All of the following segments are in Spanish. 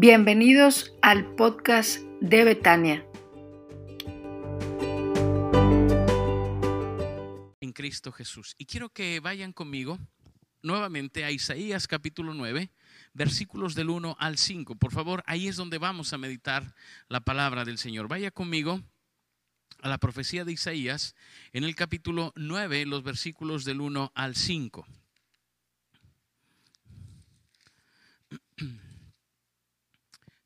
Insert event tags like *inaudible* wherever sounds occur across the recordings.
Bienvenidos al podcast de Betania. En Cristo Jesús. Y quiero que vayan conmigo nuevamente a Isaías capítulo 9, versículos del 1 al 5. Por favor, ahí es donde vamos a meditar la palabra del Señor. Vaya conmigo a la profecía de Isaías en el capítulo 9, los versículos del 1 al 5. *clears throat*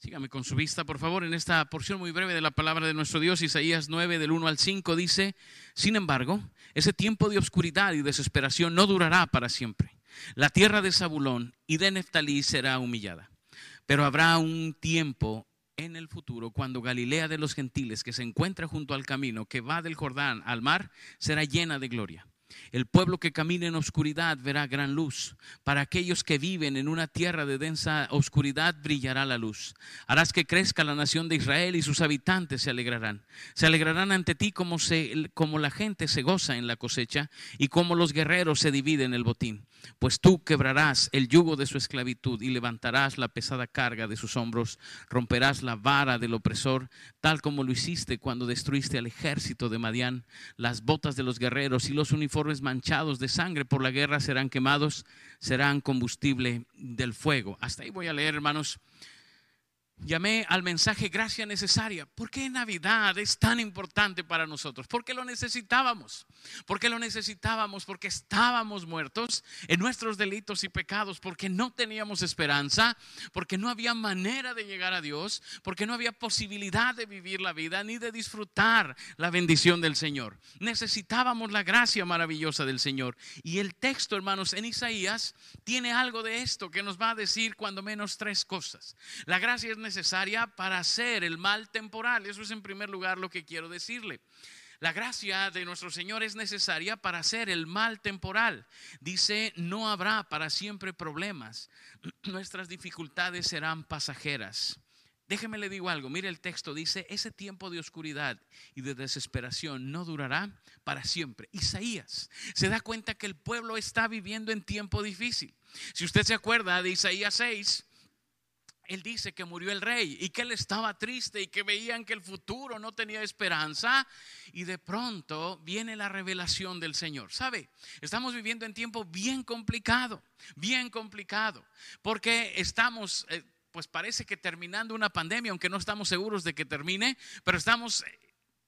Sígame con su vista, por favor, en esta porción muy breve de la palabra de nuestro Dios, Isaías 9, del 1 al 5, dice, sin embargo, ese tiempo de oscuridad y desesperación no durará para siempre. La tierra de Zabulón y de Neftalí será humillada, pero habrá un tiempo en el futuro cuando Galilea de los gentiles, que se encuentra junto al camino que va del Jordán al mar, será llena de gloria. El pueblo que camina en oscuridad verá gran luz. Para aquellos que viven en una tierra de densa oscuridad brillará la luz. Harás que crezca la nación de Israel y sus habitantes se alegrarán. Se alegrarán ante ti como, se, como la gente se goza en la cosecha y como los guerreros se dividen el botín. Pues tú quebrarás el yugo de su esclavitud y levantarás la pesada carga de sus hombros. Romperás la vara del opresor, tal como lo hiciste cuando destruiste al ejército de Madián. Las botas de los guerreros y los uniformes manchados de sangre por la guerra serán quemados, serán combustible del fuego. Hasta ahí voy a leer, hermanos. Llamé al mensaje gracia necesaria. ¿Por qué Navidad es tan importante para nosotros? Porque lo necesitábamos. Porque lo necesitábamos, porque estábamos muertos en nuestros delitos y pecados, porque no teníamos esperanza, porque no había manera de llegar a Dios, porque no había posibilidad de vivir la vida ni de disfrutar la bendición del Señor. Necesitábamos la gracia maravillosa del Señor. Y el texto, hermanos, en Isaías tiene algo de esto que nos va a decir cuando menos tres cosas. La gracia es necesaria para hacer el mal temporal. Eso es en primer lugar lo que quiero decirle. La gracia de nuestro Señor es necesaria para hacer el mal temporal. Dice, no habrá para siempre problemas. *clears throat* Nuestras dificultades serán pasajeras. Déjeme le digo algo, mire el texto, dice, ese tiempo de oscuridad y de desesperación no durará para siempre. Isaías se da cuenta que el pueblo está viviendo en tiempo difícil. Si usted se acuerda de Isaías 6, él dice que murió el rey y que él estaba triste y que veían que el futuro no tenía esperanza y de pronto viene la revelación del Señor. ¿Sabe? Estamos viviendo en tiempo bien complicado, bien complicado, porque estamos... Eh, pues parece que terminando una pandemia, aunque no estamos seguros de que termine, pero estamos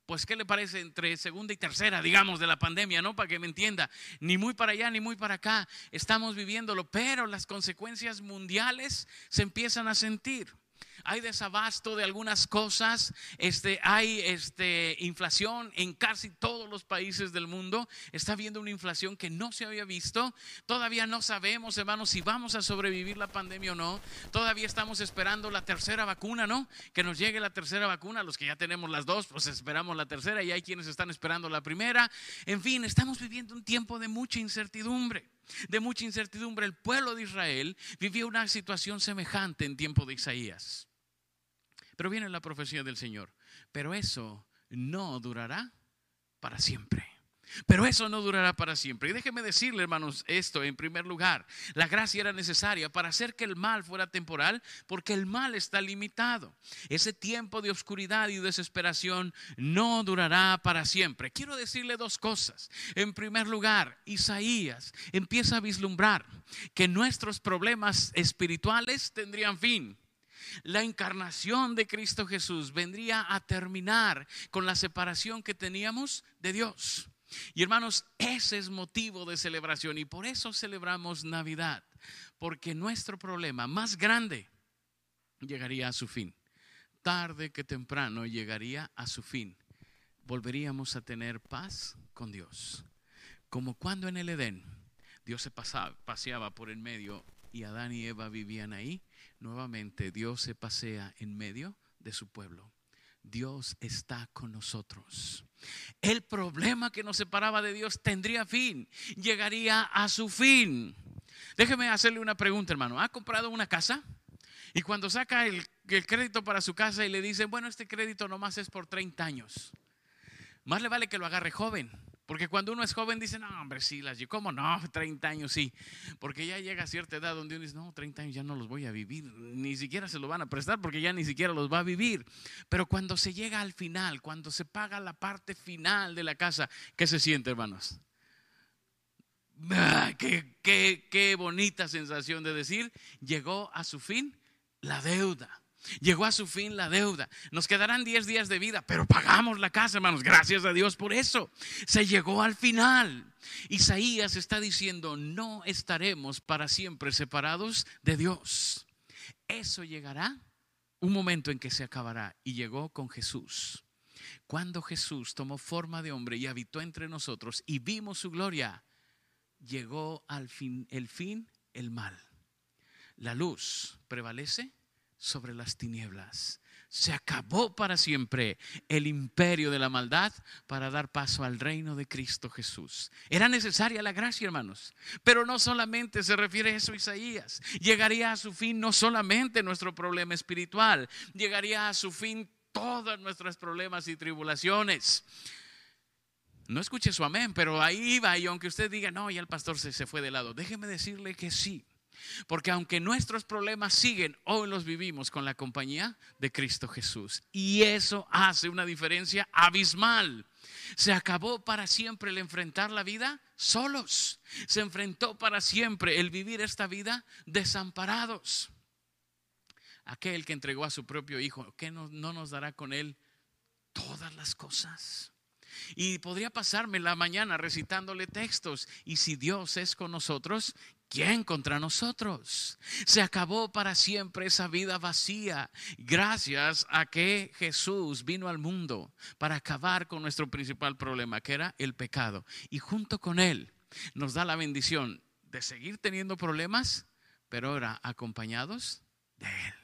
pues, ¿qué le parece entre segunda y tercera, digamos, de la pandemia, ¿no? Para que me entienda, ni muy para allá ni muy para acá, estamos viviéndolo, pero las consecuencias mundiales se empiezan a sentir hay desabasto de algunas cosas, este, hay este, inflación en casi todos los países del mundo, está habiendo una inflación que no se había visto, todavía no sabemos, hermanos, si vamos a sobrevivir la pandemia o no, todavía estamos esperando la tercera vacuna, ¿no? Que nos llegue la tercera vacuna, los que ya tenemos las dos, pues esperamos la tercera y hay quienes están esperando la primera, en fin, estamos viviendo un tiempo de mucha incertidumbre de mucha incertidumbre. El pueblo de Israel vivía una situación semejante en tiempo de Isaías. Pero viene la profecía del Señor. Pero eso no durará para siempre. Pero eso no durará para siempre. Y déjeme decirle, hermanos, esto en primer lugar. La gracia era necesaria para hacer que el mal fuera temporal, porque el mal está limitado. Ese tiempo de oscuridad y desesperación no durará para siempre. Quiero decirle dos cosas. En primer lugar, Isaías empieza a vislumbrar que nuestros problemas espirituales tendrían fin la encarnación de Cristo Jesús vendría a terminar con la separación que teníamos de Dios. Y hermanos, ese es motivo de celebración y por eso celebramos Navidad, porque nuestro problema más grande llegaría a su fin. Tarde que temprano llegaría a su fin. Volveríamos a tener paz con Dios. Como cuando en el Edén Dios se paseaba por el medio y Adán y Eva vivían ahí nuevamente Dios se pasea en medio de su pueblo. Dios está con nosotros. El problema que nos separaba de Dios tendría fin, llegaría a su fin. Déjeme hacerle una pregunta, hermano. ¿Ha comprado una casa? Y cuando saca el, crédito para su casa y le dicen, bueno, este crédito nomás es por 30 años. Más le vale que lo agarre joven, Porque cuando uno es joven dice, no, hombre, sí, las ¿cómo no? 30 años sí. Porque ya llega cierta edad donde uno dice, no, 30 años ya no los voy a vivir, ni siquiera se lo van a prestar porque ya ni siquiera los va a vivir. Pero cuando se llega al final, cuando se paga la parte final de la casa, ¿qué se siente, hermanos? Ah, qué, qué, qué bonita sensación de decir, llegó a su fin la deuda. Llegó a su fin la deuda. Nos quedarán 10 días de vida, pero pagamos la casa, hermanos. Gracias a Dios por eso. Se llegó al final. Isaías está diciendo, no estaremos para siempre separados de Dios. Eso llegará un momento en que se acabará. Y llegó con Jesús. Cuando Jesús tomó forma de hombre y habitó entre nosotros y vimos su gloria, llegó al fin el fin, el mal. La luz prevalece sobre las tinieblas. Se acabó para siempre el imperio de la maldad para dar paso al reino de Cristo Jesús. Era necesaria la gracia, hermanos. Pero no solamente se refiere a eso Isaías. Llegaría a su fin no solamente nuestro problema espiritual, llegaría a su fin todos nuestros problemas y tribulaciones. No escuche su amén, pero ahí va. Y aunque usted diga, no, ya el pastor se, se fue de lado, déjeme decirle que sí. Porque aunque nuestros problemas siguen, hoy los vivimos con la compañía de Cristo Jesús. Y eso hace una diferencia abismal. Se acabó para siempre el enfrentar la vida solos. Se enfrentó para siempre el vivir esta vida desamparados. Aquel que entregó a su propio Hijo, ¿qué no, no nos dará con él todas las cosas? Y podría pasarme la mañana recitándole textos. Y si Dios es con nosotros, ¿Quién contra nosotros? Se acabó para siempre esa vida vacía gracias a que Jesús vino al mundo para acabar con nuestro principal problema, que era el pecado. Y junto con Él nos da la bendición de seguir teniendo problemas, pero ahora acompañados de Él.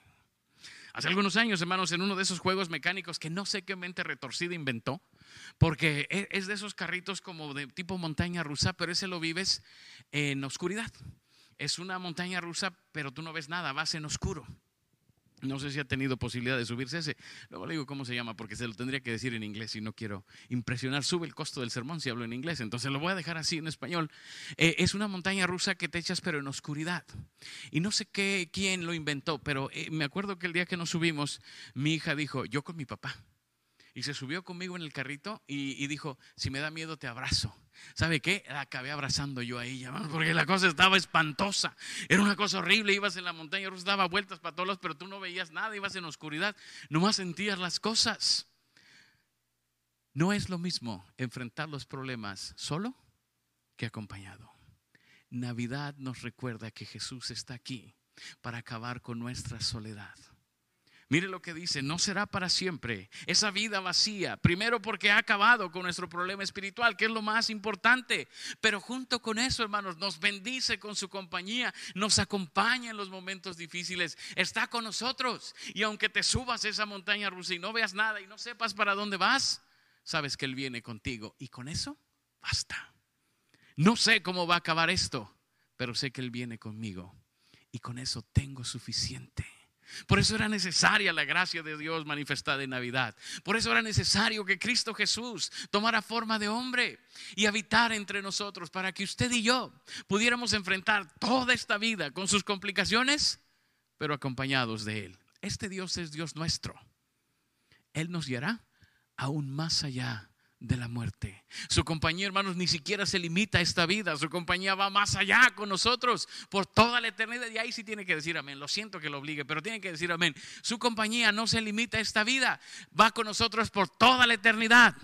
Hace algunos años, hermanos, en uno de esos juegos mecánicos que no sé qué mente retorcida inventó, porque e, es de esos carritos como de tipo montaña rusa, pero ese lo vives en oscuridad. Es una montaña rusa, pero tú no ves nada, vas en oscuro. No sé si ha tenido posibilidad de subirse ese. Luego le digo cómo se llama, porque se lo tendría que decir en inglés y no quiero impresionar. Sube el costo del sermón si hablo en inglés, entonces lo voy a dejar así en español. Eh, es una montaña rusa que te echas, pero en oscuridad. Y no sé qué, quién lo inventó, pero eh, me acuerdo que el día que nos subimos, mi hija dijo, yo con mi papá. Y se subió conmigo en el carrito y, dijo, si me da miedo te abrazo. ¿Sabe qué? acabé abrazando yo a ella, *laughs* porque la cosa estaba espantosa. Era una cosa horrible. Ibas en la montaña daba vueltas para todos pero tú no veías nada, ibas en oscuridad, nomás sentías las cosas. No es lo mismo enfrentar los problemas solo que acompañado. Navidad nos recuerda que Jesús está aquí para acabar con nuestra soledad. Mire lo que dice, no será para siempre esa vida vacía. Primero porque ha acabado con nuestro problema espiritual, que es lo más importante. Pero junto con eso, hermanos, nos bendice con su compañía, nos acompaña en los momentos difíciles, está con nosotros. Y aunque te subas esa montaña rusa y no veas nada y no sepas para dónde vas, sabes que Él viene contigo. Y con eso, basta. No sé cómo va a acabar esto, pero sé que Él viene conmigo. Y con eso tengo suficiente. Por eso era necesaria la gracia de Dios manifestada en Navidad. Por eso era necesario que Cristo Jesús tomara forma de hombre y habitara entre nosotros para que usted y yo pudiéramos enfrentar toda esta vida con sus complicaciones, pero acompañados de Él. Este Dios es Dios nuestro. Él nos guiará aún más allá de la muerte. Su compañía, hermanos, ni siquiera se limita a esta vida. Su compañía va más allá con nosotros por toda la eternidad. Y ahí sí tiene que decir amén. Lo siento que lo obligue, pero tiene que decir amén. Su compañía no se limita a esta vida. Va con nosotros por toda la eternidad.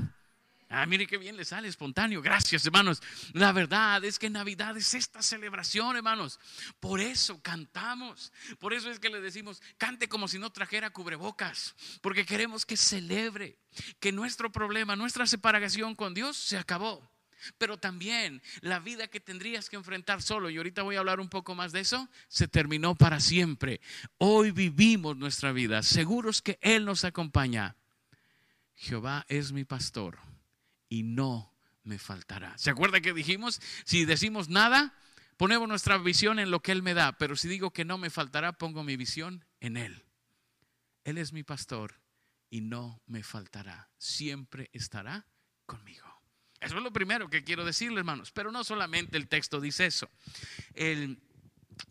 Ah, mire qué bien le sale espontáneo. Gracias, hermanos. La verdad es que Navidad es esta celebración, hermanos. Por eso cantamos. Por eso es que le decimos, cante como si no trajera cubrebocas. Porque queremos que celebre que nuestro problema, nuestra separación con Dios se acabó. Pero también la vida que tendrías que enfrentar solo, y ahorita voy a hablar un poco más de eso, se terminó para siempre. Hoy vivimos nuestra vida, seguros que Él nos acompaña. Jehová es mi pastor y no me faltará. ¿Se acuerda que dijimos? Si decimos nada, ponemos nuestra visión en lo que Él me da, pero si digo que no me faltará, pongo mi visión en Él. Él es mi pastor y no me faltará. Siempre estará conmigo. Eso es lo primero que quiero decirle, hermanos. Pero no solamente el texto dice eso. El,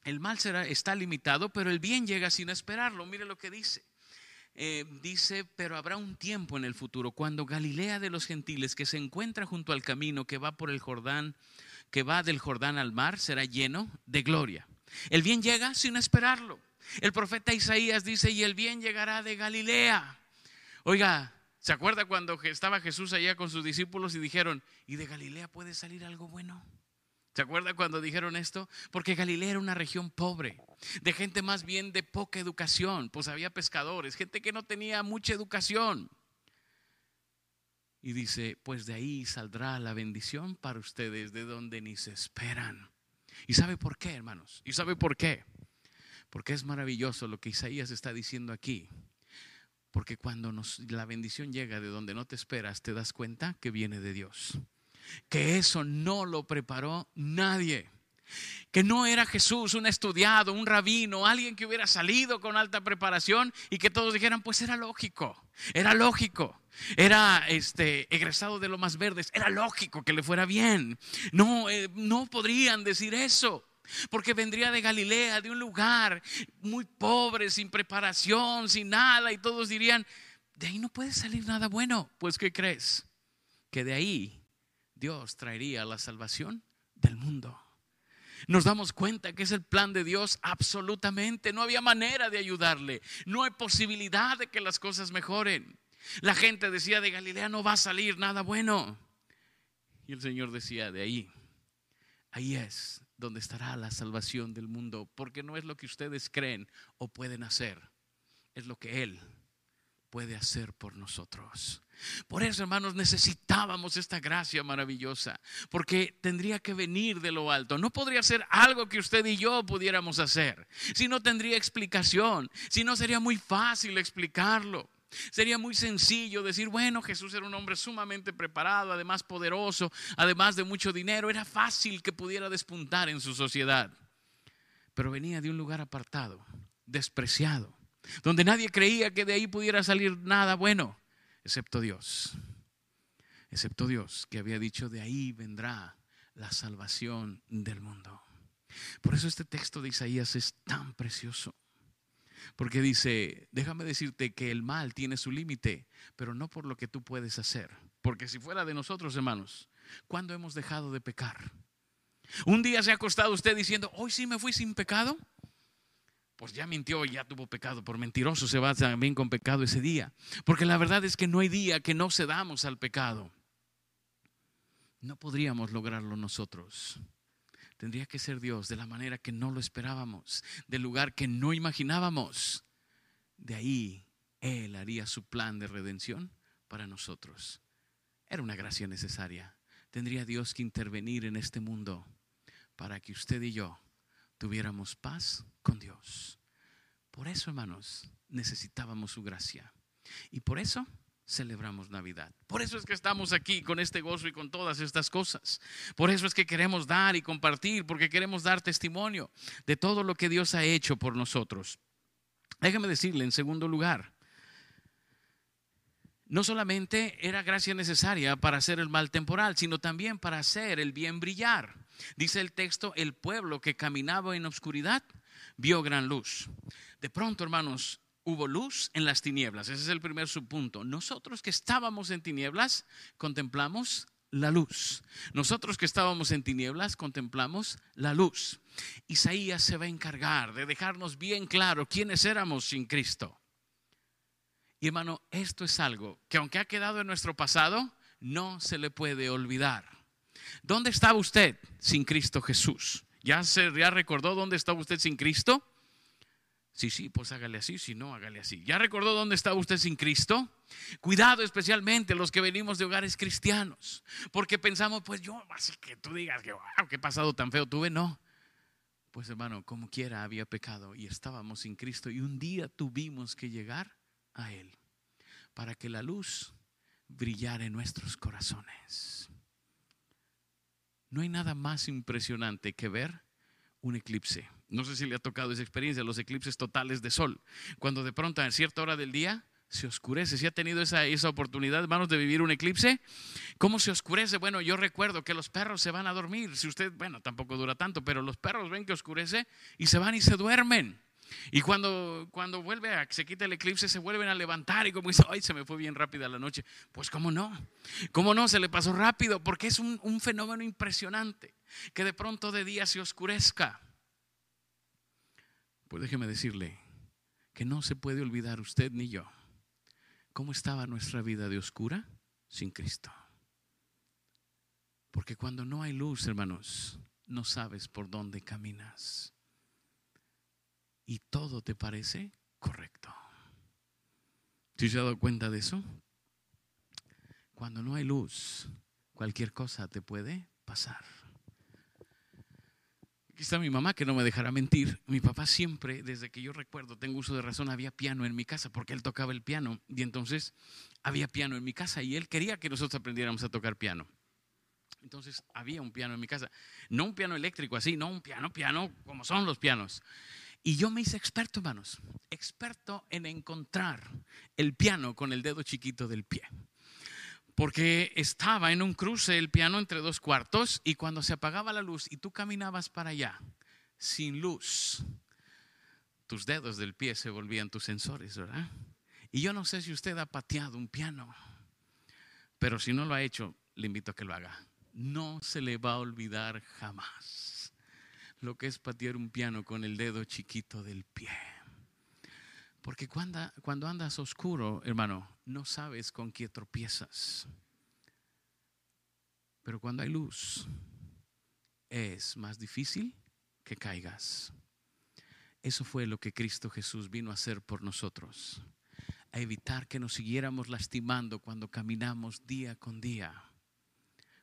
el mal será, está limitado, pero el bien llega sin esperarlo. Mire lo que dice. Eh, dice, pero habrá un tiempo en el futuro cuando Galilea de los gentiles que se encuentra junto al camino que va por el Jordán, que va del Jordán al mar, será lleno de gloria. El bien llega sin esperarlo. El profeta Isaías dice, y el bien llegará de Galilea. Oiga, ¿se acuerda cuando estaba Jesús allá con sus discípulos y dijeron, ¿y de Galilea puede salir algo bueno? ¿Se acuerda cuando dijeron esto? Porque Galilea era una región pobre, de gente más bien de poca educación, pues había pescadores, gente que no tenía mucha educación. Y dice, pues de ahí saldrá la bendición para ustedes, de donde ni se esperan. ¿Y sabe por qué, hermanos? ¿Y sabe por qué? Porque es maravilloso lo que Isaías está diciendo aquí. Porque cuando la bendición llega de donde no te esperas, te das cuenta que viene de Dios que eso no lo preparó nadie. Que no era Jesús un estudiado, un rabino, alguien que hubiera salido con alta preparación y que todos dijeran, pues era lógico, era lógico. Era este egresado de lo más verdes, era lógico que le fuera bien. No, eh, no podrían decir eso. Porque vendría de Galilea, de un lugar muy pobre, sin preparación, sin nada, y todos dirían, de ahí no puede salir nada bueno. Pues, ¿qué crees? Que de ahí Dios traería la salvación del mundo. Nos damos cuenta que es el plan de Dios absolutamente. No había manera de ayudarle. No hay posibilidad de que las cosas mejoren. La gente decía de Galilea no va a salir nada bueno. Y el Señor decía de ahí, ahí es donde estará la salvación del mundo. Porque no es lo que ustedes creen o pueden hacer. Es lo que Él puede hacer por nosotros. Por eso, hermanos, necesitábamos esta gracia maravillosa, porque tendría que venir de lo alto. No podría ser algo que usted y yo pudiéramos hacer, si no tendría explicación, si no sería muy fácil explicarlo. Sería muy sencillo decir, bueno, Jesús era un hombre sumamente preparado, además poderoso, además de mucho dinero, era fácil que pudiera despuntar en su sociedad. Pero venía de un lugar apartado, despreciado, donde nadie creía que de ahí pudiera salir nada bueno excepto Dios, excepto Dios que había dicho, de ahí vendrá la salvación del mundo. Por eso este texto de Isaías es tan precioso. Porque dice, déjame decirte que el mal tiene su límite, pero no por lo que tú puedes hacer. Porque si fuera de nosotros, hermanos, ¿cuándo hemos dejado de pecar? Un día se ha acostado usted diciendo, hoy sí me fui sin pecado pues ya mintió y ya tuvo pecado. Por mentiroso se va también con pecado ese día. Porque la verdad es que no hay día que no cedamos al pecado. No podríamos lograrlo nosotros. Tendría que ser Dios de la manera que no lo esperábamos, del lugar que no imaginábamos. De ahí Él haría su plan de redención para nosotros. Era una gracia necesaria. Tendría Dios que intervenir en este mundo para que usted y yo tuviéramos paz con Dios. Por eso, hermanos, necesitábamos su gracia. Y por eso celebramos Navidad. Por eso es que estamos aquí con este gozo y con todas estas cosas. Por eso es que queremos dar y compartir, porque queremos dar testimonio de todo lo que Dios ha hecho por nosotros. Déjame decirle, en segundo lugar, no solamente era gracia necesaria para hacer el mal temporal, sino también para hacer el bien brillar. Dice el texto, el pueblo que caminaba en obscuridad vio gran luz. De pronto, hermanos, hubo luz en las tinieblas. Ese es el primer subpunto. Nosotros que estábamos en tinieblas, contemplamos la luz. Nosotros que estábamos en tinieblas, contemplamos la luz. Isaías se va a encargar de dejarnos bien claro quiénes éramos sin Cristo. Y hermano, esto es algo que aunque ha quedado en nuestro pasado, no se le puede olvidar. ¿Dónde estaba usted sin Cristo Jesús? ¿Ya, se, ¿Ya recordó dónde estaba usted sin Cristo? Sí, sí, pues hágale así, si no, hágale así. ¿Ya recordó dónde estaba usted sin Cristo? Cuidado especialmente los que venimos de hogares cristianos, porque pensamos, pues yo, así que tú digas que, wow, qué pasado tan feo tuve, no. Pues hermano, como quiera había pecado y estábamos sin Cristo y un día tuvimos que llegar a Él para que la luz brillara en nuestros corazones. No hay nada más impresionante que ver un eclipse. No sé si le ha tocado esa experiencia, los eclipses totales de sol, cuando de pronto a cierta hora del día se oscurece. Si ha tenido esa, esa oportunidad, hermanos, de vivir un eclipse, ¿cómo se oscurece? Bueno, yo recuerdo que los perros se van a dormir. Si usted, bueno, tampoco dura tanto, pero los perros ven que oscurece y se van y se duermen. Y cuando, cuando vuelve a se quita el eclipse, se vuelven a levantar y como dice, ay, se me fue bien rápida la noche. Pues cómo no, cómo no, se le pasó rápido, porque es un, un fenómeno impresionante que de pronto de día se oscurezca. Pues déjeme decirle que no se puede olvidar usted ni yo cómo estaba nuestra vida de oscura sin Cristo. Porque cuando no hay luz, hermanos, no sabes por dónde caminas y todo te parece correcto. ¿Sí se ha dado cuenta de eso? Cuando no hay luz, cualquier cosa te puede pasar. Aquí está mi mamá que no me dejará mentir. Mi papá siempre, desde que yo recuerdo, tengo uso de razón, había piano en mi casa porque él tocaba el piano y entonces había piano en mi casa y él quería que nosotros aprendiéramos a tocar piano. Entonces había un piano en mi casa, no un piano eléctrico así, no un piano, piano como son los pianos. Y yo me hice experto, hermanos, experto en encontrar el piano con el dedo chiquito del pie. Porque estaba en un cruce el piano entre dos cuartos y cuando se apagaba la luz y tú caminabas para allá sin luz, tus dedos del pie se volvían tus sensores, ¿verdad? Y yo no sé si usted ha pateado un piano, pero si no lo ha hecho, le invito a que lo haga. No se le va a olvidar jamás lo que es patear un piano con el dedo chiquito del pie. Porque cuando, cuando andas oscuro, hermano, no sabes con qué tropiezas. Pero cuando hay luz, es más difícil que caigas. Eso fue lo que Cristo Jesús vino a hacer por nosotros, a evitar que nos siguiéramos lastimando cuando caminamos día con día.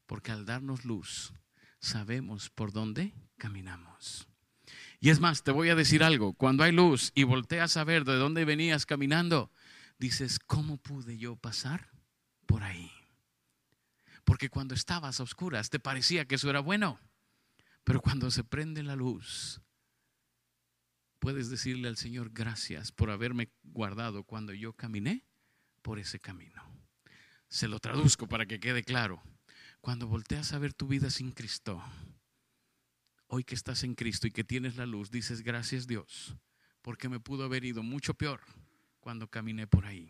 Porque al darnos luz, sabemos por dónde caminamos. Y es más, te voy a decir algo, cuando hay luz y volteas a ver de dónde venías caminando, dices, ¿cómo pude yo pasar por ahí? Porque cuando estabas a oscuras te parecía que eso era bueno, pero cuando se prende la luz, puedes decirle al Señor gracias por haberme guardado cuando yo caminé por ese camino. Se lo traduzco para que quede claro. Cuando volteas a ver tu vida sin Cristo, hoy que estás en Cristo y que tienes la luz, dices gracias Dios, porque me pudo haber ido mucho peor cuando caminé por ahí.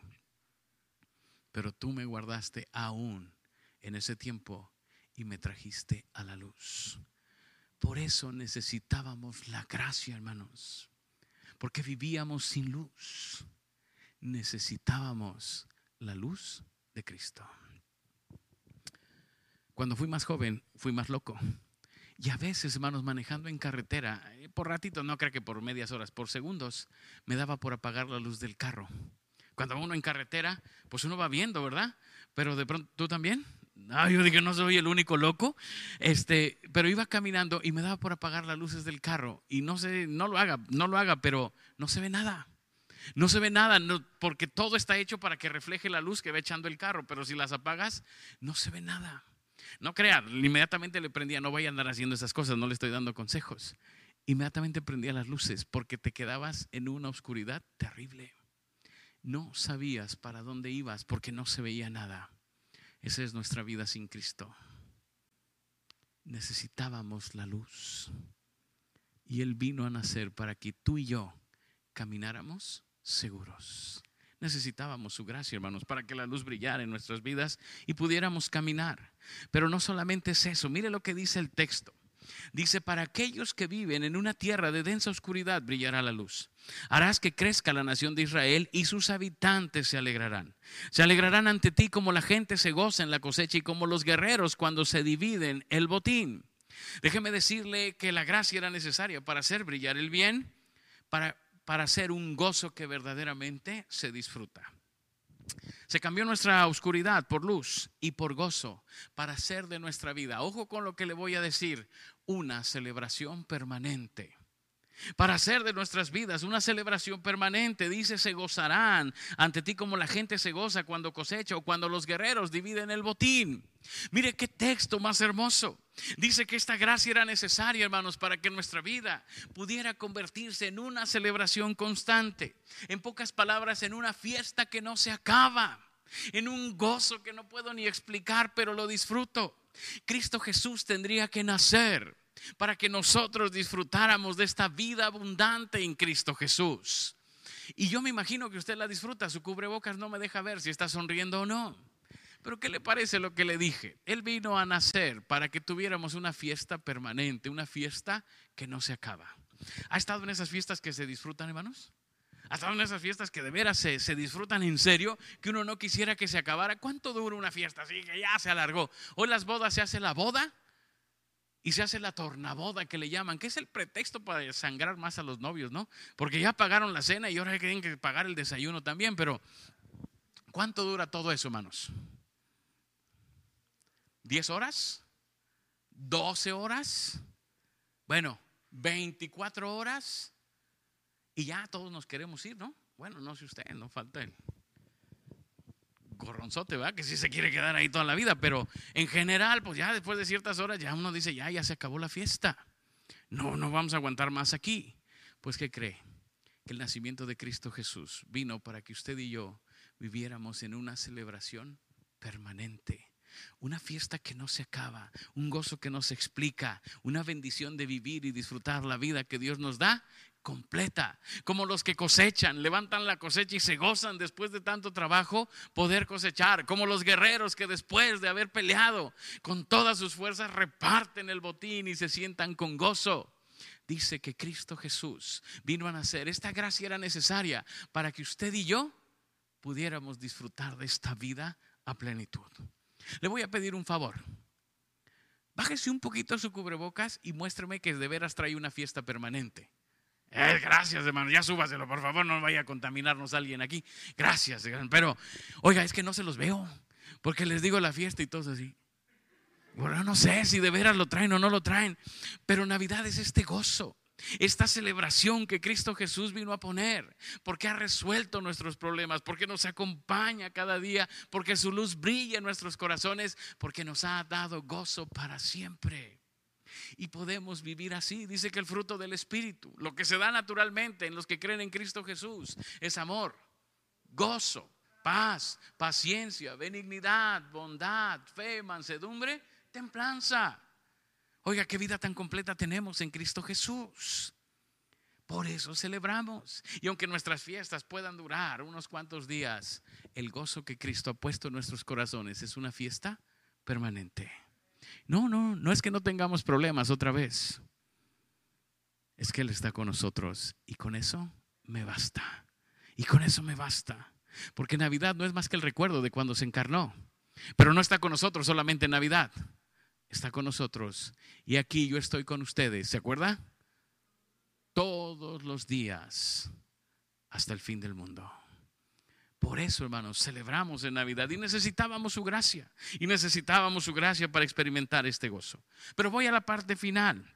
Pero tú me guardaste aún en ese tiempo y me trajiste a la luz. Por eso necesitábamos la gracia, hermanos, porque vivíamos sin luz. Necesitábamos la luz de Cristo. Cuando fui más joven, fui más loco. Y a veces, hermanos, manejando en carretera, eh, por ratito, no creo que por medias horas, por segundos, me daba por apagar la luz del carro. Cuando uno en carretera, pues uno va viendo, ¿verdad? Pero de pronto, ¿tú también? Ah, yo dije, no soy el único loco. Este, pero iba caminando y me daba por apagar las luces del carro. Y no sé, no lo haga, no lo haga, pero no se ve nada. No se ve nada, porque todo está hecho para que refleje la luz que va echando el carro. Pero si las apagas, no se ve nada. No crea, inmediatamente le prendía, no vaya a andar haciendo esas cosas, no le estoy dando consejos. Inmediatamente prendía las luces porque te quedabas en una oscuridad terrible. No sabías para dónde ibas porque no se veía nada. Esa es nuestra vida sin Cristo. Necesitábamos la luz. Y Él vino a nacer para que tú y yo camináramos seguros. Necesitábamos su gracia, hermanos, para que la luz brillara en nuestras vidas y pudiéramos caminar. Pero no solamente es eso, mire lo que dice el texto. Dice, para aquellos que viven en una tierra de densa oscuridad brillará la luz. Harás que crezca la nación de Israel y sus habitantes se alegrarán. Se alegrarán ante ti como la gente se goza en la cosecha y como los guerreros cuando se dividen el botín. Déjeme decirle que la gracia era necesaria para hacer brillar el bien, para para ser un gozo que verdaderamente se disfruta. Se cambió nuestra oscuridad por luz y por gozo para hacer de nuestra vida, ojo con lo que le voy a decir, una celebración permanente. Para hacer de nuestras vidas una celebración permanente. Dice, se gozarán ante ti como la gente se goza cuando cosecha o cuando los guerreros dividen el botín. Mire qué texto más hermoso. Dice que esta gracia era necesaria, hermanos, para que nuestra vida pudiera convertirse en una celebración constante. En pocas palabras, en una fiesta que no se acaba, en un gozo que no puedo ni explicar, pero lo disfruto. Cristo Jesús tendría que nacer para que nosotros disfrutáramos de esta vida abundante en Cristo Jesús. Y yo me imagino que usted la disfruta, su cubrebocas no me deja ver si está sonriendo o no. Pero ¿qué le parece lo que le dije? Él vino a nacer para que tuviéramos una fiesta permanente, una fiesta que no se acaba. ¿Ha estado en esas fiestas que se disfrutan, hermanos? ¿Ha estado en esas fiestas que de veras se, se, disfrutan en serio, que uno no quisiera que se acabara? ¿Cuánto dura una fiesta así que ya se alargó? Hoy las bodas se hace la boda y se hace la tornaboda que le llaman, que es el pretexto para sangrar más a los novios, ¿no? Porque ya pagaron la cena y ahora tienen que pagar el desayuno también, pero ¿cuánto dura todo eso, hermanos? ¿10 horas? ¿12 horas? Bueno, 24 horas y ya todos nos queremos ir, ¿no? Bueno, no sé usted, no falta él corronzote, ¿verdad? Que sí se quiere quedar ahí toda la vida, pero en general, pues ya después de ciertas horas ya uno dice, ya, ya se acabó la fiesta. No, no vamos a aguantar más aquí. Pues, ¿qué cree? Que el nacimiento de Cristo Jesús vino para que usted y yo viviéramos en una celebración permanente. Una fiesta que no se acaba, un gozo que no se explica, una bendición de vivir y disfrutar la vida que Dios nos da completa, como los que cosechan, levantan la cosecha y se gozan después de tanto trabajo poder cosechar, como los guerreros que después de haber peleado con todas sus fuerzas reparten el botín y se sientan con gozo. Dice que Cristo Jesús vino a nacer. Esta gracia era necesaria para que usted y yo pudiéramos disfrutar de esta vida a plenitud. Le voy a pedir un favor. Bájese un poquito su cubrebocas y muéstreme que de veras trae una fiesta permanente. Eh, gracias, hermano. Ya súbaselo, por favor. No vaya a contaminarnos alguien aquí. Gracias, Pero, oiga, es que no se los veo. Porque les digo la fiesta y todo así. Bueno, no sé si de veras lo traen o no lo traen. Pero Navidad es este gozo. Esta celebración que Cristo Jesús vino a poner, porque ha resuelto nuestros problemas, porque nos acompaña cada día, porque su luz brilla en nuestros corazones, porque nos ha dado gozo para siempre y podemos vivir así. Dice que el fruto del Espíritu, lo que se da naturalmente en los que creen en Cristo Jesús, es amor, gozo, paz, paciencia, benignidad, bondad, fe, mansedumbre, templanza. Oiga, qué vida tan completa tenemos en Cristo Jesús. Por eso celebramos. Y aunque nuestras fiestas puedan durar unos cuantos días, el gozo que Cristo ha puesto en nuestros corazones es una fiesta permanente. No, no, no es que no tengamos problemas otra vez. Es que Él está con nosotros y con eso me basta. Y con eso me basta. Porque Navidad no es más que el recuerdo de cuando se encarnó. Pero no está con nosotros solamente en Navidad. Está con nosotros. Y aquí yo estoy con ustedes. ¿Se acuerda? Todos los días hasta el fin del mundo. Por eso, hermanos, celebramos en Navidad y necesitábamos su gracia. Y necesitábamos su gracia para experimentar este gozo. Pero voy a la parte final.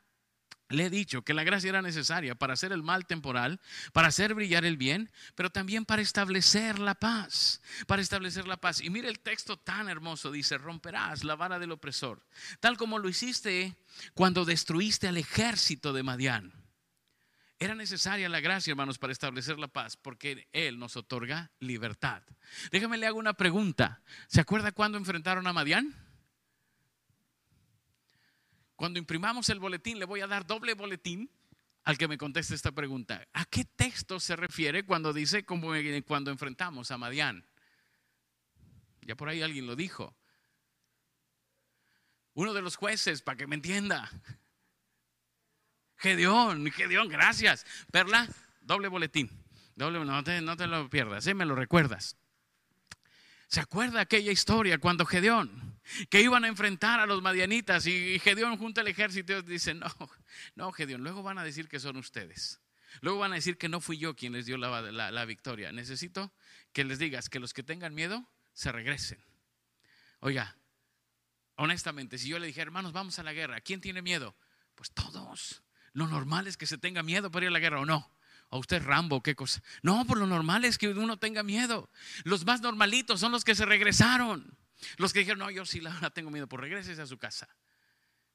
Le he dicho que la gracia era necesaria para hacer el mal temporal, para hacer brillar el bien, pero también para establecer la paz, para establecer la paz. Y mire el texto tan hermoso, dice, romperás la vara del opresor, tal como lo hiciste cuando destruiste al ejército de Madián. Era necesaria la gracia, hermanos, para establecer la paz, porque Él nos otorga libertad. Déjame le hago una pregunta. ¿Se acuerda cuando enfrentaron a Madián? Cuando imprimamos el boletín, le voy a dar doble boletín al que me conteste esta pregunta. ¿A qué texto se refiere cuando dice como cuando enfrentamos a Madián? Ya por ahí alguien lo dijo. Uno de los jueces, para que me entienda. Gedeón, Gedeón, gracias. Perla, doble boletín. Doble, no, te, no te lo pierdas, ¿eh? me lo recuerdas. ¿Se acuerda aquella historia cuando Gedeón, que iban a enfrentar a los madianitas y Gedeón junto al ejército dice, no, no, Gedeón, luego van a decir que son ustedes. Luego van a decir que no fui yo quien les dio la, la victoria. Necesito que les digas que los que tengan miedo se regresen. Oiga, honestamente, si yo le dijera, hermanos, vamos a la guerra, ¿quién tiene miedo? Pues todos. Lo normal es que se tenga miedo para ir a la guerra o no. ¿A usted Rambo qué cosa? No, por lo normal es que uno tenga miedo. Los más normalitos son los que se regresaron. Los que dijeron, no, yo sí la tengo miedo, pues regreses a su casa.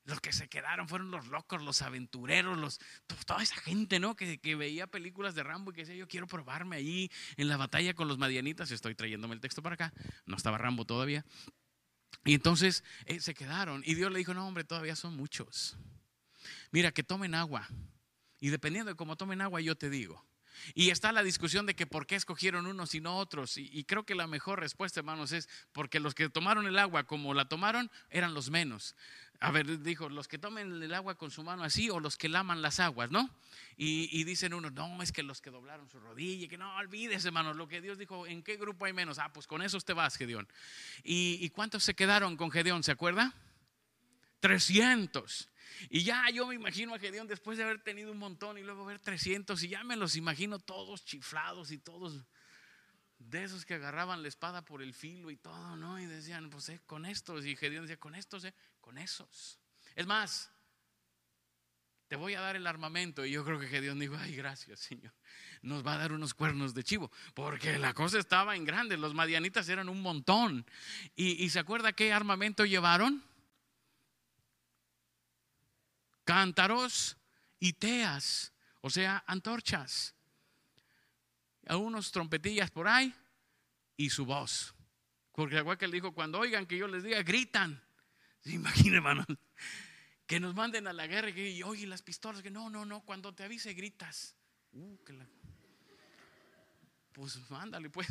Los que se quedaron fueron los locos, los aventureros, los, toda esa gente, ¿no? Que, que, veía películas de Rambo y que decía, yo quiero probarme ahí en la batalla con los madianitas. Estoy trayéndome el texto para acá. No estaba Rambo todavía. Y entonces eh, se quedaron. Y Dios le dijo, no, hombre, todavía son muchos. Mira, que tomen agua. Y dependiendo de cómo tomen agua, yo te digo. Y está la discusión de que por qué escogieron unos y no otros. Y, creo que la mejor respuesta, hermanos, es porque los que tomaron el agua como la tomaron eran los menos. A ver, dijo, los que tomen el agua con su mano así o los que laman las aguas, ¿no? Y, dicen unos, no, es que los que doblaron su rodilla, que no olvides, hermanos, lo que Dios dijo, ¿en qué grupo hay menos? Ah, pues con esos te vas, Gedeón. ¿Y, y cuántos se quedaron con Gedeón? ¿Se acuerda? 300. Y ya yo me imagino a Gedeón después de haber tenido un montón y luego ver 300 y ya me los imagino todos chiflados y todos de esos que agarraban la espada por el filo y todo, ¿no? Y decían, pues eh, con estos. Y Gedeón decía, con estos, eh, con esos. Es más, te voy a dar el armamento. Y yo creo que Gedeón dijo, ay, gracias, Señor. Nos va a dar unos cuernos de chivo. Porque la cosa estaba en grande. Los madianitas eran un montón. ¿Y, y se acuerda qué armamento llevaron? Cántaros y teas, o sea, antorchas. Algunos trompetillas por ahí y su voz. Porque igual que él dijo, cuando oigan que yo les diga, gritan. *laughs* ¿Se imagina, hermano? Que nos manden a la guerra y que oye las pistolas, que no, no, no, cuando te avise gritas. Uh, pues mándale, pues.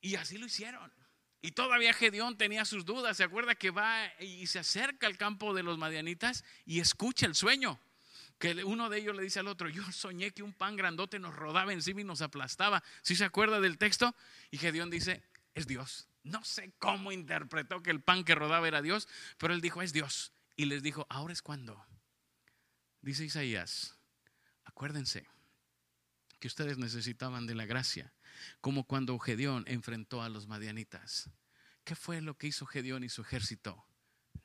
Y así lo hicieron. Y todavía Gedeón tenía sus dudas. ¿Se acuerda que va y se acerca al campo de los madianitas y escucha el sueño? Que uno de ellos le dice al otro, yo soñé que un pan grandote nos rodaba encima y nos aplastaba. ¿Sí se acuerda del texto? Y Gedeón dice, es Dios. No sé cómo interpretó que el pan que rodaba era Dios, pero él dijo, es Dios. Y les dijo, ahora es cuando. Dice Isaías, acuérdense que ustedes necesitaban de la gracia como cuando Gedeón enfrentó a los madianitas. ¿Qué fue lo que hizo Gedeón y su ejército?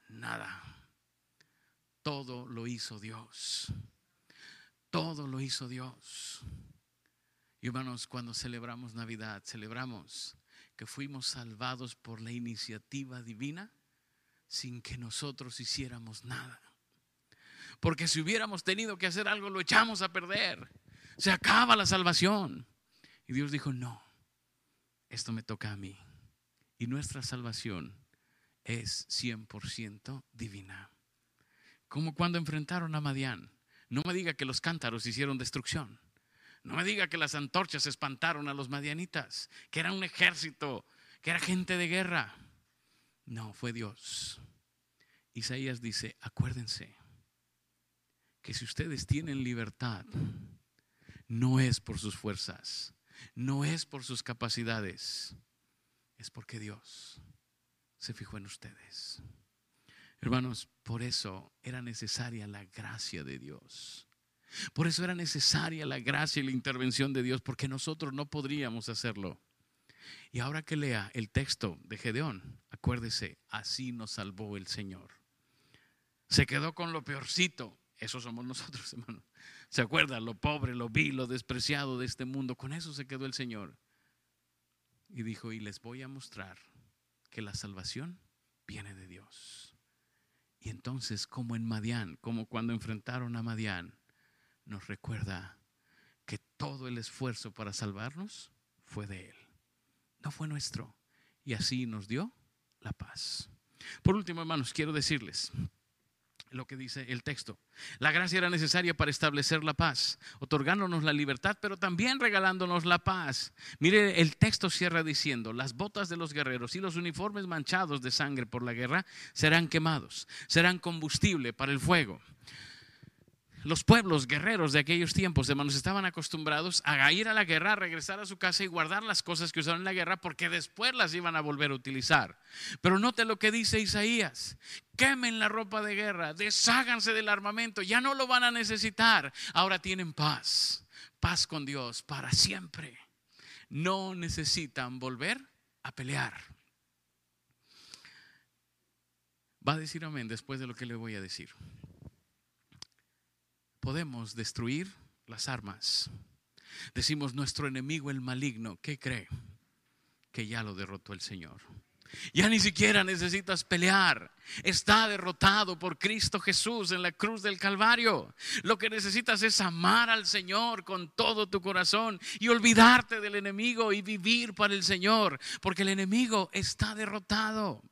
Nada. Todo lo hizo Dios. Todo lo hizo Dios. Y hermanos, cuando celebramos Navidad, celebramos que fuimos salvados por la iniciativa divina sin que nosotros hiciéramos nada. Porque si hubiéramos tenido que hacer algo, lo echamos a perder. Se acaba la salvación. Y Dios dijo, no, esto me toca a mí. Y nuestra salvación es 100% divina. Como cuando enfrentaron a Madián. No me diga que los cántaros hicieron destrucción. No me diga que las antorchas espantaron a los madianitas, que era un ejército, que era gente de guerra. No, fue Dios. Isaías dice, acuérdense que si ustedes tienen libertad, no es por sus fuerzas, no es por sus capacidades, es porque Dios se fijó en ustedes. Hermanos, por eso era necesaria la gracia de Dios. Por eso era necesaria la gracia y la intervención de Dios, porque nosotros no podríamos hacerlo. Y ahora que lea el texto de Gedeón, acuérdese, así nos salvó el Señor. Se quedó con lo peorcito. Eso somos *laughs* nosotros, hermanos. ¿Se acuerda? Lo pobre, lo vil, lo despreciado de este mundo. Con eso se quedó el Señor. Y dijo, y les voy a mostrar que la salvación viene de Dios. Y entonces, como en Madián, como cuando enfrentaron a Madián, nos recuerda que todo el esfuerzo para salvarnos fue de Él, no fue nuestro. Y así nos dio la paz. Por último, hermanos, quiero decirles, lo que dice el texto. La gracia era necesaria para establecer la paz, otorgándonos la libertad, pero también regalándonos la paz. Mire, el texto cierra diciendo, las botas de los guerreros y los uniformes manchados de sangre por la guerra serán quemados, serán combustible para el fuego los pueblos guerreros de aquellos tiempos, hermanos, estaban acostumbrados a ir a la guerra, a regresar a su casa y guardar las cosas que usaron en la guerra porque después las iban a volver a utilizar. Pero note lo que dice Isaías, quemen la ropa de guerra, desháganse del armamento, ya no lo van a necesitar, ahora tienen paz, paz con Dios para siempre. No necesitan volver a pelear. Va a decir amén después de lo que le voy a decir. Podemos destruir las armas. Decimos, nuestro enemigo el maligno, ¿qué cree? Que ya lo derrotó el Señor. Ya ni siquiera necesitas pelear. Está derrotado por Cristo Jesús en la cruz del Calvario. Lo que necesitas es amar al Señor con todo tu corazón y olvidarte del enemigo y vivir para el Señor, porque el enemigo está derrotado.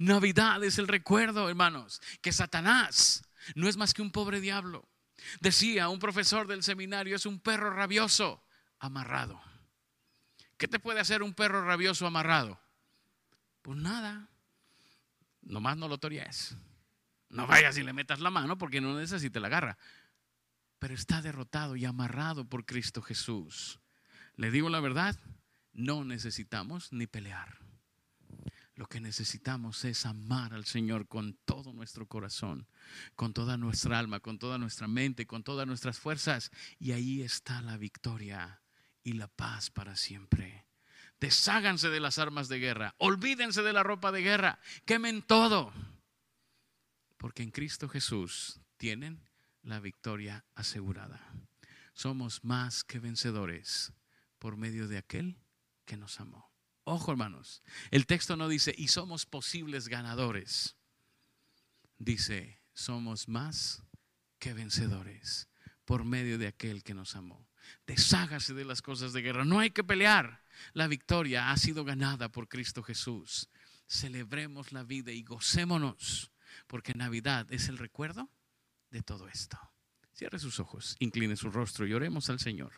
Navidad es el recuerdo, hermanos, que Satanás no es más que un pobre diablo. Decía un profesor del seminario, es un perro rabioso amarrado. ¿Qué te puede hacer un perro rabioso amarrado? Pues nada, nomás no lo tories. No vayas y le metas la mano porque no necesita la garra. Pero está derrotado y amarrado por Cristo Jesús. Le digo la verdad, no necesitamos ni pelear. Lo que necesitamos es amar al Señor con todo nuestro corazón, con toda nuestra alma, con toda nuestra mente, con todas nuestras fuerzas. Y ahí está la victoria y la paz para siempre. Desháganse de las armas de guerra, olvídense de la ropa de guerra, quemen todo. Porque en Cristo Jesús tienen la victoria asegurada. Somos más que vencedores por medio de aquel que nos amó. Ojo hermanos, el texto no dice, y somos posibles ganadores. Dice, somos más que vencedores por medio de aquel que nos amó. Deshágase de las cosas de guerra. No hay que pelear. La victoria ha sido ganada por Cristo Jesús. Celebremos la vida y gocémonos, porque Navidad es el recuerdo de todo esto. Cierre sus ojos, incline su rostro y oremos al Señor.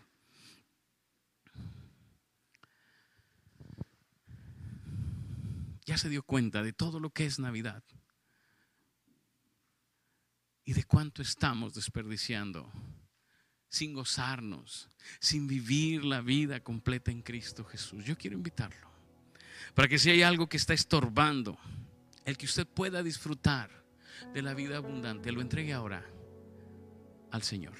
Ya se dio cuenta de todo lo que es Navidad y de cuánto estamos desperdiciando sin gozarnos, sin vivir la vida completa en Cristo Jesús. Yo quiero invitarlo para que si hay algo que está estorbando, el que usted pueda disfrutar de la vida abundante, lo entregue ahora al Señor.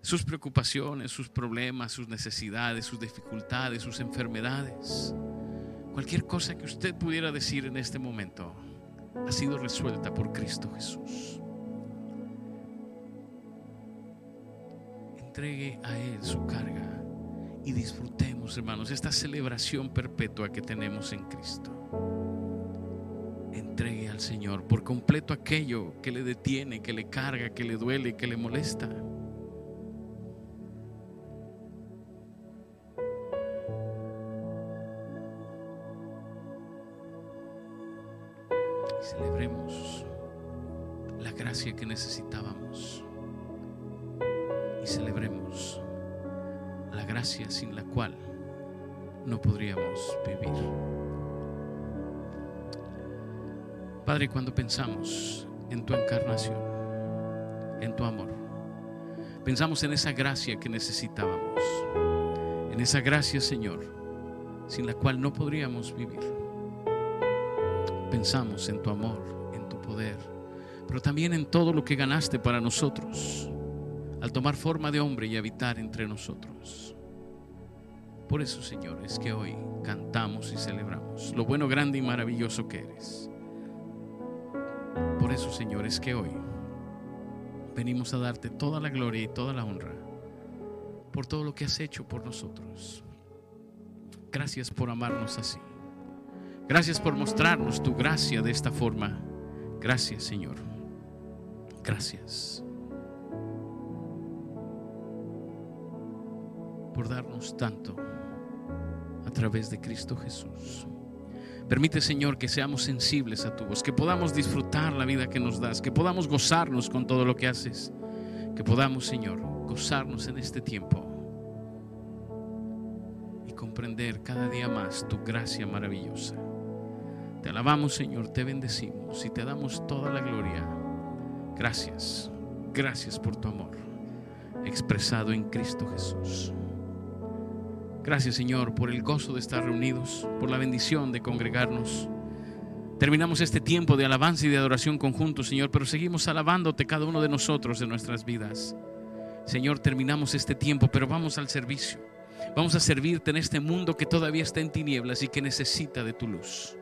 Sus preocupaciones, sus problemas, sus necesidades, sus dificultades, sus enfermedades Cualquier cosa que usted pudiera decir en este momento ha sido resuelta por Cristo Jesús. Entregue a Él su carga y disfrutemos, hermanos, esta celebración perpetua que tenemos en Cristo. Entregue al Señor por completo aquello que le detiene, que le carga, que le duele, que le molesta. Que necesitábamos y celebremos la gracia sin la cual no podríamos vivir. Padre, cuando pensamos en tu encarnación, en tu amor, pensamos en esa gracia que necesitábamos, en esa gracia, Señor, sin la cual no podríamos vivir pensamos en tu amor, en tu poder, pero también en todo lo que ganaste para nosotros al tomar forma de hombre y habitar entre nosotros. Por eso, Señor, es que hoy cantamos y celebramos lo bueno, grande y maravilloso que eres. Por eso, Señor, es que hoy venimos a darte toda la gloria y toda la honra por todo lo que has hecho por nosotros. Gracias por amarnos así. Gracias por mostrarnos tu gracia de esta forma. Gracias, Señor. Gracias. Por darnos tanto a través de Cristo Jesús. Permite, Señor, que seamos sensibles a tu voz, que podamos disfrutar la vida que nos das, que podamos gozarnos con todo lo que haces, que podamos, Señor, gozarnos en este tiempo y comprender cada día más tu gracia maravillosa. Te alabamos, Señor, te bendecimos y te damos toda la gloria. Gracias, gracias por tu amor expresado en Cristo Jesús. Gracias, Señor, por el gozo de estar reunidos, por la bendición de congregarnos. Terminamos este tiempo de alabanza y de adoración conjunto, Señor, pero seguimos alabándote cada uno de nosotros en nuestras vidas. Señor, terminamos este tiempo, pero vamos al servicio. Vamos a servirte en este mundo que todavía está en tinieblas y que necesita de tu luz.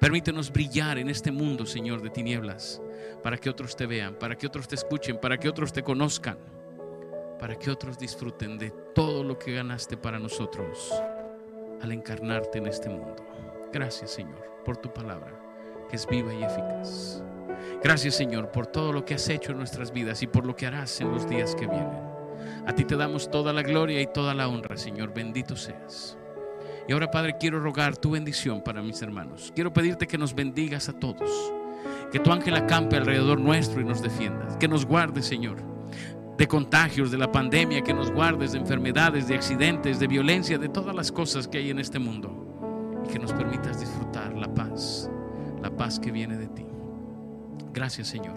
Permítenos brillar en este mundo, Señor, de tinieblas, para que otros te vean, para que otros te escuchen, para que otros te conozcan, para que otros disfruten de todo lo que ganaste para nosotros al encarnarte en este mundo. Gracias, Señor, por tu palabra, que es viva y eficaz. Gracias, Señor, por todo lo que has hecho en nuestras vidas y por lo que harás en los días que vienen. A ti te damos toda la gloria y toda la honra, Señor. Bendito seas. Y ahora, Padre, quiero rogar tu bendición para mis hermanos. Quiero pedirte que nos bendigas a todos. Que tu ángel acampe alrededor nuestro y nos defiendas. Que nos guarde, Señor, de contagios, de la pandemia. Que nos guardes de enfermedades, de accidentes, de violencia, de todas las cosas que hay en este mundo. Y que nos permitas disfrutar la paz, la paz que viene de ti. Gracias, Señor,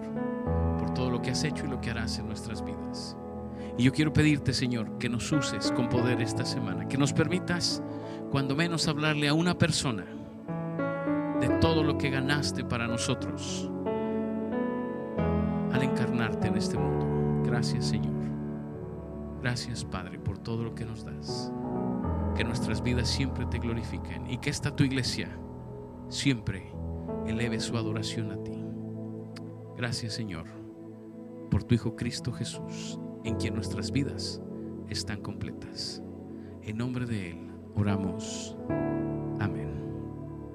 por todo lo que has hecho y lo que harás en nuestras vidas. Y yo quiero pedirte, Señor, que nos uses con poder esta semana, que nos permitas, cuando menos, hablarle a una persona de todo lo que ganaste para nosotros al encarnarte en este mundo. Gracias, Señor. Gracias, Padre, por todo lo que nos das. Que nuestras vidas siempre te glorifiquen y que esta tu iglesia siempre eleve su adoración a ti. Gracias, Señor, por tu Hijo Cristo Jesús en quien nuestras vidas están completas. En nombre de Él oramos. Amén.